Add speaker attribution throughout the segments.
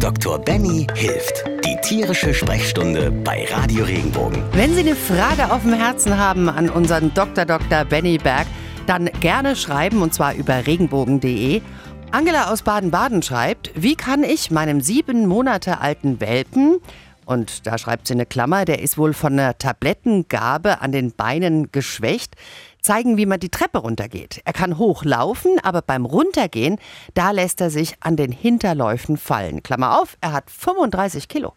Speaker 1: Dr. Benny hilft. Die tierische Sprechstunde bei Radio Regenbogen.
Speaker 2: Wenn Sie eine Frage auf dem Herzen haben an unseren Dr. Dr. Benny Berg, dann gerne schreiben und zwar über regenbogen.de. Angela aus Baden-Baden schreibt, wie kann ich meinem sieben Monate alten Welpen, und da schreibt sie eine Klammer, der ist wohl von einer Tablettengabe an den Beinen geschwächt, zeigen, wie man die Treppe runtergeht. Er kann hochlaufen, aber beim Runtergehen, da lässt er sich an den Hinterläufen fallen. Klammer auf, er hat 35 Kilo.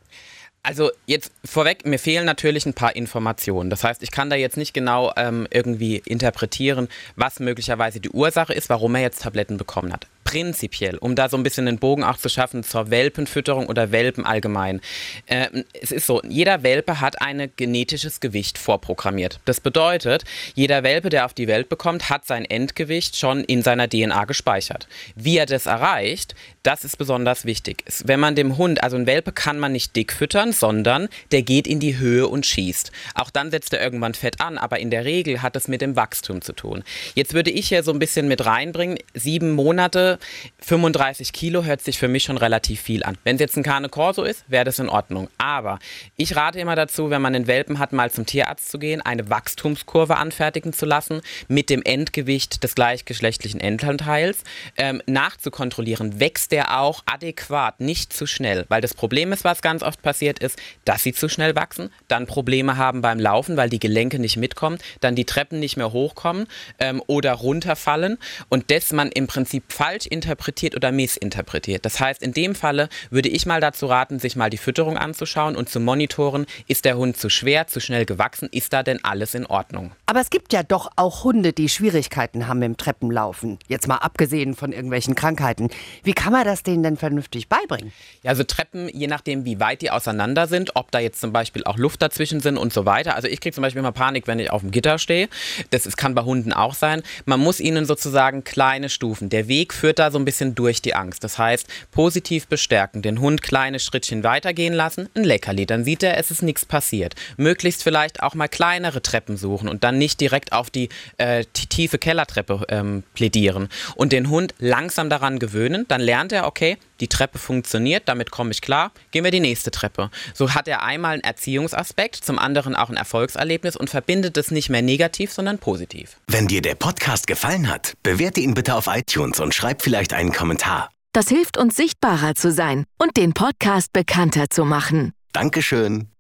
Speaker 3: Also jetzt vorweg, mir fehlen natürlich ein paar Informationen. Das heißt, ich kann da jetzt nicht genau ähm, irgendwie interpretieren, was möglicherweise die Ursache ist, warum er jetzt Tabletten bekommen hat prinzipiell, um da so ein bisschen den Bogen auch zu schaffen zur Welpenfütterung oder Welpen allgemein. Äh, es ist so, jeder Welpe hat ein genetisches Gewicht vorprogrammiert. Das bedeutet, jeder Welpe, der auf die Welt bekommt, hat sein Endgewicht schon in seiner DNA gespeichert. Wie er das erreicht, das ist besonders wichtig. Wenn man dem Hund, also ein Welpe kann man nicht dick füttern, sondern der geht in die Höhe und schießt. Auch dann setzt er irgendwann Fett an, aber in der Regel hat es mit dem Wachstum zu tun. Jetzt würde ich hier so ein bisschen mit reinbringen, sieben Monate 35 Kilo hört sich für mich schon relativ viel an. Wenn es jetzt ein Carne Corso ist, wäre das in Ordnung. Aber ich rate immer dazu, wenn man einen Welpen hat, mal zum Tierarzt zu gehen, eine Wachstumskurve anfertigen zu lassen mit dem Endgewicht des gleichgeschlechtlichen Elternteils, ähm, nachzukontrollieren, wächst der auch adäquat, nicht zu schnell. Weil das Problem ist, was ganz oft passiert ist, dass sie zu schnell wachsen, dann Probleme haben beim Laufen, weil die Gelenke nicht mitkommen, dann die Treppen nicht mehr hochkommen ähm, oder runterfallen und das man im Prinzip falsch interpretiert oder missinterpretiert. Das heißt, in dem Falle würde ich mal dazu raten, sich mal die Fütterung anzuschauen und zu monitoren, ist der Hund zu schwer, zu schnell gewachsen, ist da denn alles in Ordnung?
Speaker 2: Aber es gibt ja doch auch Hunde, die Schwierigkeiten haben im Treppenlaufen. Jetzt mal abgesehen von irgendwelchen Krankheiten. Wie kann man das denen denn vernünftig beibringen?
Speaker 3: Ja, also Treppen, je nachdem, wie weit die auseinander sind, ob da jetzt zum Beispiel auch Luft dazwischen sind und so weiter. Also ich kriege zum Beispiel immer Panik, wenn ich auf dem Gitter stehe. Das ist, kann bei Hunden auch sein. Man muss ihnen sozusagen kleine Stufen. Der Weg führt da so ein bisschen durch die Angst. Das heißt, positiv bestärken, den Hund kleine Schrittchen weitergehen lassen, ein Leckerli, dann sieht er, es ist nichts passiert. Möglichst vielleicht auch mal kleinere Treppen suchen und dann nicht direkt auf die, äh, tiefe Kellertreppe ähm, plädieren und den Hund langsam daran gewöhnen, dann lernt er, okay, die Treppe funktioniert, damit komme ich klar, gehen wir die nächste Treppe. So hat er einmal einen Erziehungsaspekt, zum anderen auch ein Erfolgserlebnis und verbindet es nicht mehr negativ, sondern positiv.
Speaker 1: Wenn dir der Podcast gefallen hat, bewerte ihn bitte auf iTunes und schreib vielleicht einen Kommentar.
Speaker 4: Das hilft uns sichtbarer zu sein und den Podcast bekannter zu machen.
Speaker 1: Dankeschön.